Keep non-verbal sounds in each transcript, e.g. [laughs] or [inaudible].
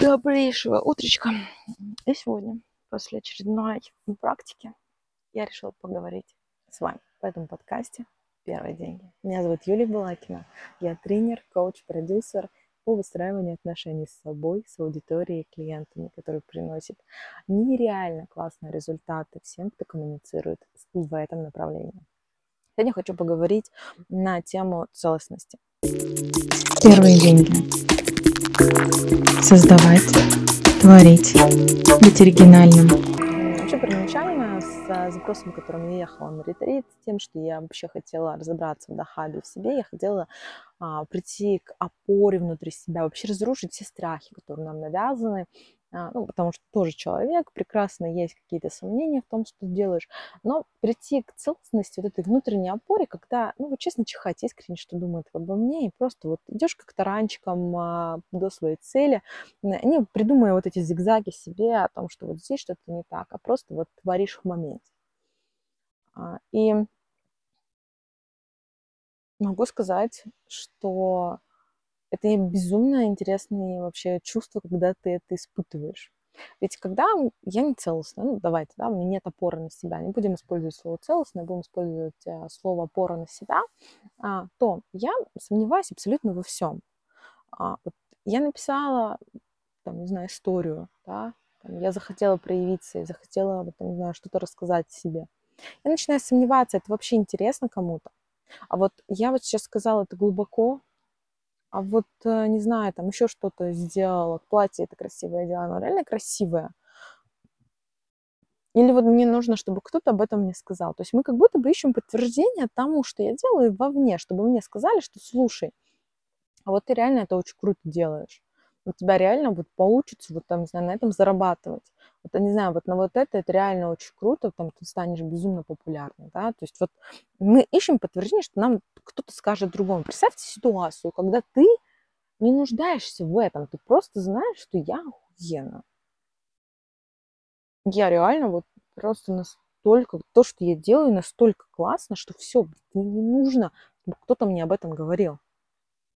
Добрейшего утречка. И сегодня, после очередной практики, я решила поговорить с вами в этом подкасте «Первые деньги». Меня зовут Юлия Балакина. Я тренер, коуч, продюсер по выстраиванию отношений с собой, с аудиторией и клиентами, которые приносят нереально классные результаты всем, кто коммуницирует в этом направлении. Сегодня хочу поговорить на тему целостности. Первые деньги. Создавать, творить, быть оригинальным. Вообще первоначально с запросом, которым я ехала на ретрит, тем, что я вообще хотела разобраться в Дахабе в себе, я хотела а, прийти к опоре внутри себя, вообще разрушить все страхи, которые нам навязаны, ну, потому что тоже человек, прекрасно есть какие-то сомнения в том, что делаешь, но прийти к целостности, вот этой внутренней опоре, когда, ну, вот честно чихать искренне, что думают обо мне, и просто вот идешь как таранчиком а, до своей цели, не придумывая вот эти зигзаги себе о том, что вот здесь что-то не так, а просто вот творишь в моменте. А, и могу сказать, что это безумно интересные вообще чувства, когда ты это испытываешь. Ведь когда я не целостная, ну давайте, да, у меня нет опоры на себя, не будем использовать слово целостное, будем использовать э, слово опора на себя, а, то я сомневаюсь абсолютно во всем. А, вот я написала, там, не знаю, историю, да, там, я захотела проявиться, я захотела, там, не знаю, что-то рассказать себе. Я начинаю сомневаться, это вообще интересно кому-то. А вот я вот сейчас сказала это глубоко, а вот, э, не знаю, там еще что-то сделала, платье это красивое дело, оно реально красивое. Или вот мне нужно, чтобы кто-то об этом мне сказал. То есть мы как будто бы ищем подтверждение тому, что я делаю вовне, чтобы мне сказали, что слушай, а вот ты реально это очень круто делаешь у тебя реально вот получится вот там, не знаю, на этом зарабатывать. Вот, не знаю, вот на вот это, это реально очень круто, там ты станешь безумно популярным, да, то есть вот мы ищем подтверждение, что нам кто-то скажет другому. Представьте ситуацию, когда ты не нуждаешься в этом, ты просто знаешь, что я охуенно. Я реально вот просто настолько, то, что я делаю, настолько классно, что все, мне не нужно, кто-то мне об этом говорил.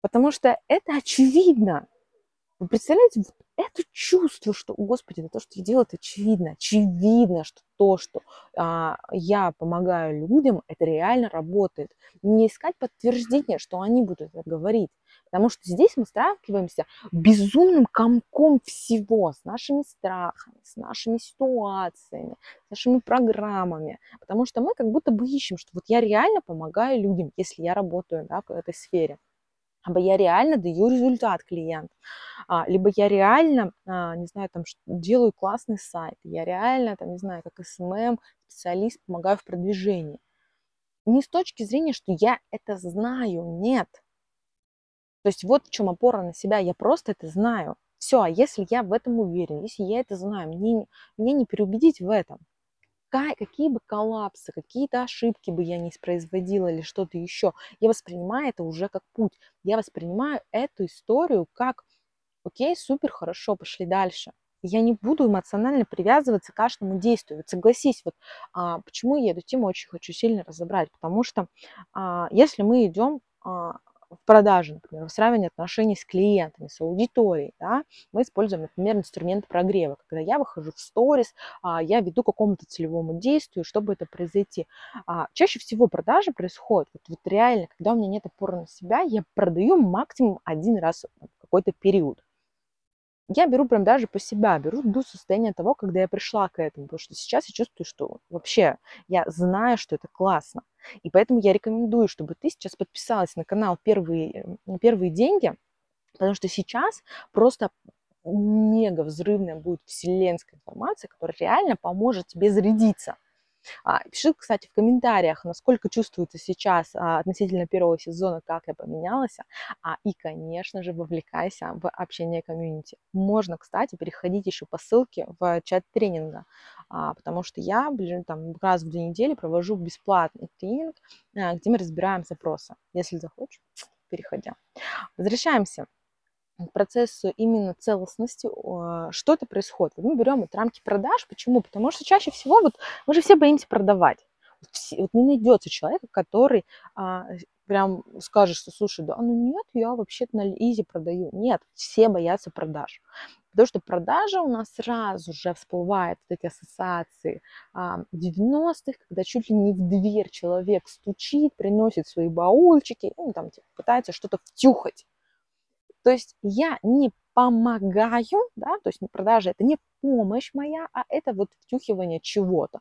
Потому что это очевидно. Вы представляете, вот это чувство, что, Господи, это то, что я делаю, это очевидно. Очевидно, что то, что а, я помогаю людям, это реально работает. Не искать подтверждение, что они будут это говорить. Потому что здесь мы сталкиваемся безумным комком всего, с нашими страхами, с нашими ситуациями, с нашими программами. Потому что мы как будто бы ищем, что вот я реально помогаю людям, если я работаю да, в этой сфере либо я реально даю результат клиенту, а, либо я реально, а, не знаю, там, делаю классный сайт, я реально, там, не знаю, как SMM, специалист, помогаю в продвижении. Не с точки зрения, что я это знаю, нет. То есть вот в чем опора на себя, я просто это знаю. Все, а если я в этом уверен, если я это знаю, мне, мне не переубедить в этом какие бы коллапсы, какие-то ошибки бы я не производила или что-то еще, я воспринимаю это уже как путь. Я воспринимаю эту историю как, окей, супер, хорошо, пошли дальше. Я не буду эмоционально привязываться к каждому действию. Вот согласись, вот а, почему я эту тему очень хочу сильно разобрать, потому что а, если мы идем а, в продаже, например, выстраивание отношений с клиентами, с аудиторией, да, мы используем, например, инструмент прогрева. Когда я выхожу в сторис, а, я веду какому-то целевому действию, чтобы это произойти. А, чаще всего продажи происходят, вот, вот реально, когда у меня нет опоры на себя, я продаю максимум один раз в какой-то период я беру прям даже по себя, беру до состояния того, когда я пришла к этому, потому что сейчас я чувствую, что вообще я знаю, что это классно. И поэтому я рекомендую, чтобы ты сейчас подписалась на канал «Первые, первые деньги», потому что сейчас просто мега взрывная будет вселенская информация, которая реально поможет тебе зарядиться. А, пиши, кстати, в комментариях, насколько чувствуется сейчас а, относительно первого сезона, как я поменялась. А, и, конечно же, вовлекайся в общение комьюнити. Можно, кстати, переходить еще по ссылке в чат тренинга, потому что я блин, там, раз в две недели провожу бесплатный тренинг, где мы разбираем запросы. Если захочешь, переходя. Возвращаемся процессу именно целостности, что это происходит. Мы берем вот рамки продаж. Почему? Потому что чаще всего вот мы же все боимся продавать. Вот, не найдется человека, который а, прям скажешь, что, слушай, да, ну нет, я вообще-то на изи продаю. Нет, все боятся продаж. Потому что продажа у нас сразу же всплывает вот эти ассоциации а, 90-х, когда чуть ли не в дверь человек стучит, приносит свои баульчики, ну, там типа, пытается что-то втюхать. То есть я не помогаю, да, то есть продажа это не помощь моя, а это вот втюхивание чего-то.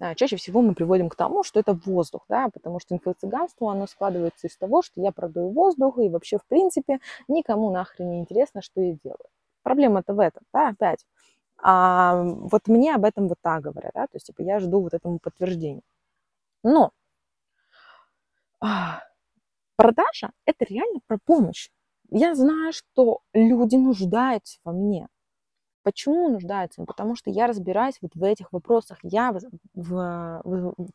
А, чаще всего мы приводим к тому, что это воздух, да, потому что инфо-цыганство, оно складывается из того, что я продаю воздух, и вообще, в принципе, никому нахрен не интересно, что я делаю. Проблема-то в этом, да, опять. А, вот мне об этом вот так говорят, да, то есть, типа, я жду вот этому подтверждения. Но а, продажа – это реально про помощь. Я знаю, что люди нуждаются во мне. Почему нуждаются? Ну, потому что я разбираюсь вот в этих вопросах. Я в, в, в,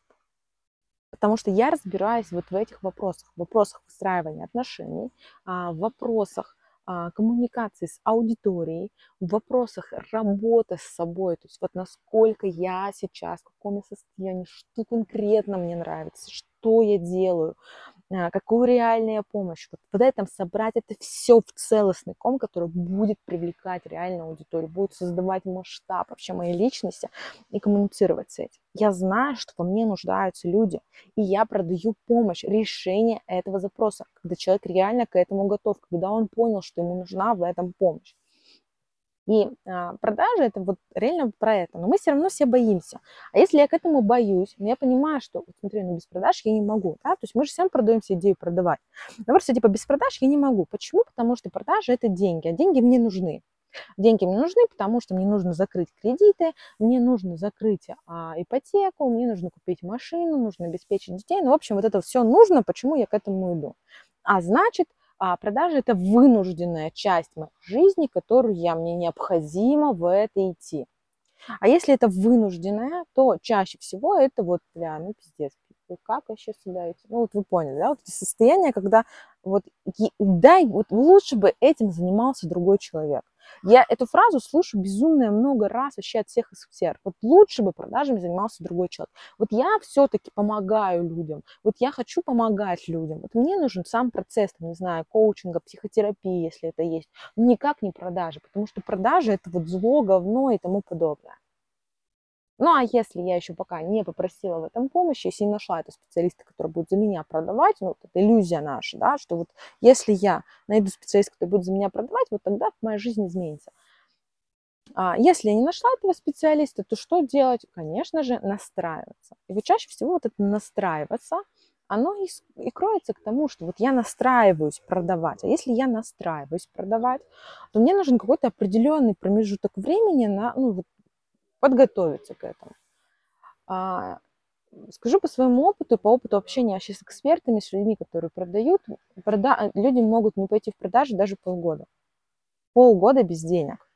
потому что я разбираюсь вот в этих вопросах, в вопросах выстраивания отношений, а, в вопросах а, коммуникации с аудиторией, в вопросах работы с собой, то есть вот насколько я сейчас, в каком я состоянии, что конкретно мне нравится, что я делаю, какую реальную помощь. Вот в этом собрать это все в целостный ком, который будет привлекать реальную аудиторию, будет создавать масштаб вообще моей личности и коммуницировать с этим. Я знаю, что во мне нуждаются люди, и я продаю помощь, решение этого запроса, когда человек реально к этому готов, когда он понял, что ему нужна в этом помощь. И а, продажи это вот реально про это. Но мы все равно все боимся. А если я к этому боюсь, я понимаю, что, вот, смотри, ну без продаж я не могу, да, то есть мы же всем продаемся идею продавать. Но просто типа без продаж я не могу. Почему? Потому что продажи это деньги, а деньги мне нужны. Деньги мне нужны, потому что мне нужно закрыть кредиты, мне нужно закрыть а, ипотеку, мне нужно купить машину, нужно обеспечить детей. Ну, в общем, вот это все нужно, почему я к этому иду. А значит, а продажа – это вынужденная часть моей жизни, которую я, мне необходимо в это идти. А если это вынужденная, то чаще всего это вот, бля, ну пиздец, как вообще сюда идти? Ну вот вы поняли, да, вот эти состояния, когда вот дай, вот лучше бы этим занимался другой человек. Я эту фразу слышу безумно много раз вообще от всех из всех. Вот лучше бы продажами занимался другой человек. Вот я все-таки помогаю людям. Вот я хочу помогать людям. Вот мне нужен сам процесс, там, не знаю, коучинга, психотерапии, если это есть. никак не продажи, потому что продажи это вот зло, говно и тому подобное. Ну, а если я еще пока не попросила в этом помощи, если не нашла этого специалиста, который будет за меня продавать, ну, вот это иллюзия наша, да, что вот если я найду специалиста, который будет за меня продавать, вот тогда моя жизнь изменится. А если я не нашла этого специалиста, то что делать? Конечно же, настраиваться. И вот чаще всего вот это настраиваться, оно и, и кроется к тому, что вот я настраиваюсь продавать. А если я настраиваюсь продавать, то мне нужен какой-то определенный промежуток времени на, ну, вот подготовиться к этому. А, скажу по своему опыту, по опыту общения вообще с экспертами, с людьми, которые продают, прода... люди могут не пойти в продажи даже полгода. Полгода без денег.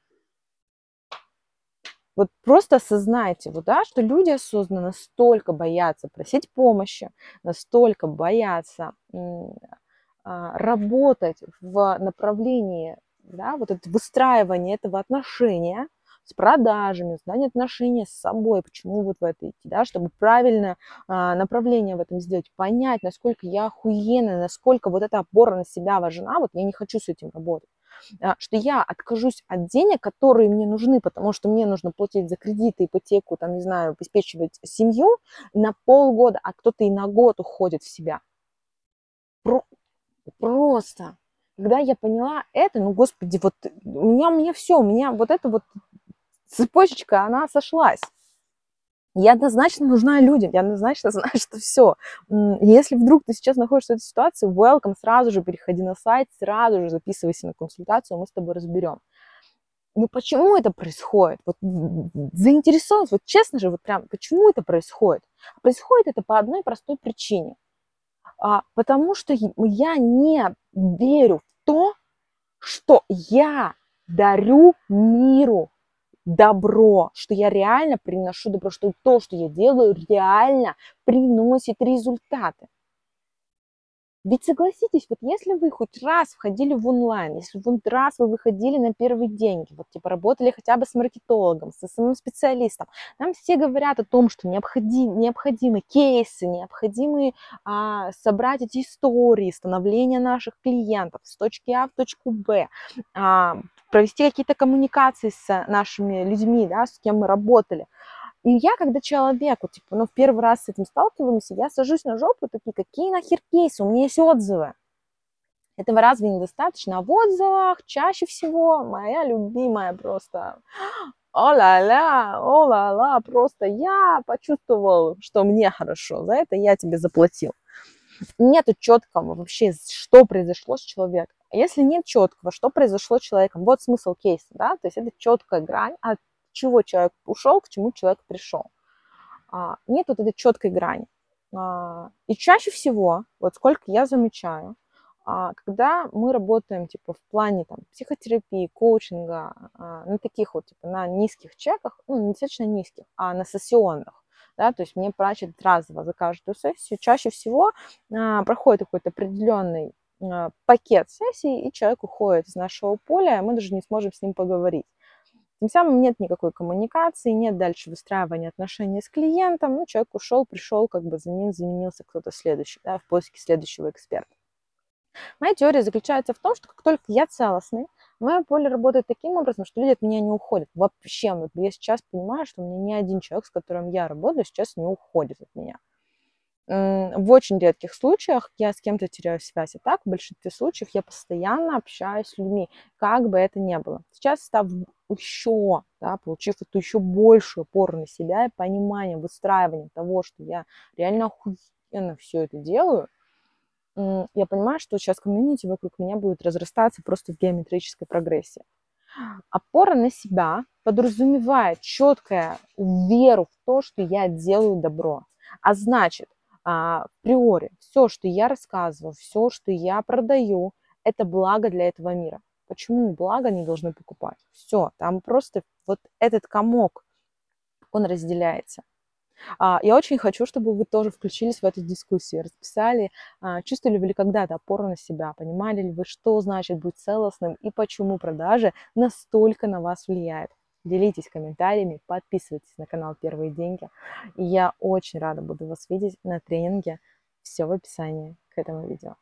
Вот просто осознайте, вот, да, что люди осознанно настолько боятся просить помощи, настолько боятся а, работать в направлении да, вот это выстраивание этого отношения, с продажами, создание отношения с собой, почему вот в это идти, да, чтобы правильно а, направление в этом сделать, понять, насколько я охуенная, насколько вот эта опора на себя важна, вот я не хочу с этим работать а, что я откажусь от денег, которые мне нужны, потому что мне нужно платить за кредиты, ипотеку, там, не знаю, обеспечивать семью на полгода, а кто-то и на год уходит в себя. Про... Просто. Когда я поняла это, ну, господи, вот у меня, у меня все, у меня вот это вот цепочечка, она сошлась. Я однозначно нужна людям, я однозначно [laughs] знаю, что все. Если вдруг ты сейчас находишься в этой ситуации, welcome, сразу же переходи на сайт, сразу же записывайся на консультацию, мы с тобой разберем. Ну почему это происходит? Вот заинтересованность, вот честно же, вот прям, почему это происходит? Происходит это по одной простой причине. А, потому что я не верю в то, что я дарю миру добро, что я реально приношу добро, что то, что я делаю, реально приносит результаты. Ведь согласитесь, вот если вы хоть раз входили в онлайн, если хоть раз вы выходили на первые деньги, вот типа работали хотя бы с маркетологом, со самым специалистом, нам все говорят о том, что необходим, необходимы кейсы, необходимы а, собрать эти истории, становления наших клиентов с точки А в точку Б, а, провести какие-то коммуникации с нашими людьми, да, с кем мы работали. И я, когда человеку, типа, ну, в первый раз с этим сталкиваемся, я сажусь на жопу, такие, какие нахер кейсы, у меня есть отзывы. Этого разве недостаточно? А в отзывах чаще всего моя любимая просто о-ла-ла, о-ла-ла, просто я почувствовал, что мне хорошо, за это я тебе заплатил. Нету четкого вообще, что произошло с человеком. Если нет четкого, что произошло с человеком, вот смысл кейса, да, то есть это четкая грань от чего человек ушел, к чему человек пришел. А, нет вот этой четкой грани. А, и чаще всего, вот сколько я замечаю, а, когда мы работаем типа в плане там психотерапии, коучинга, на таких вот типа на низких чеках, ну не достаточно низких, а на сессионных, да, то есть мне платят разово за каждую сессию, чаще всего проходит какой-то определенный пакет сессий, и человек уходит из нашего поля, и мы даже не сможем с ним поговорить. Тем самым нет никакой коммуникации, нет дальше выстраивания отношений с клиентом. Ну, человек ушел, пришел, как бы за ним заменился кто-то следующий, да, в поиске следующего эксперта. Моя теория заключается в том, что как только я целостный, мое поле работает таким образом, что люди от меня не уходят. Вообще, вот я сейчас понимаю, что у меня ни один человек, с которым я работаю, сейчас не уходит от меня. В очень редких случаях я с кем-то теряю связь, а так в большинстве случаев я постоянно общаюсь с людьми, как бы это ни было. Сейчас, став еще, да, получив эту еще большую опору на себя и понимание, выстраивание того, что я реально охуенно все это делаю, я понимаю, что сейчас комьюнити вокруг меня будет разрастаться просто в геометрической прогрессии. Опора на себя подразумевает четкую веру в то, что я делаю добро. А значит, а, априори все, что я рассказываю, все, что я продаю, это благо для этого мира. Почему благо не должны покупать? Все, там просто вот этот комок, он разделяется. А, я очень хочу, чтобы вы тоже включились в эту дискуссию, расписали, а, чувствовали ли вы когда-то опору на себя, понимали ли вы, что значит быть целостным и почему продажи настолько на вас влияют. Делитесь комментариями, подписывайтесь на канал Первые деньги. И я очень рада буду вас видеть на тренинге. Все в описании к этому видео.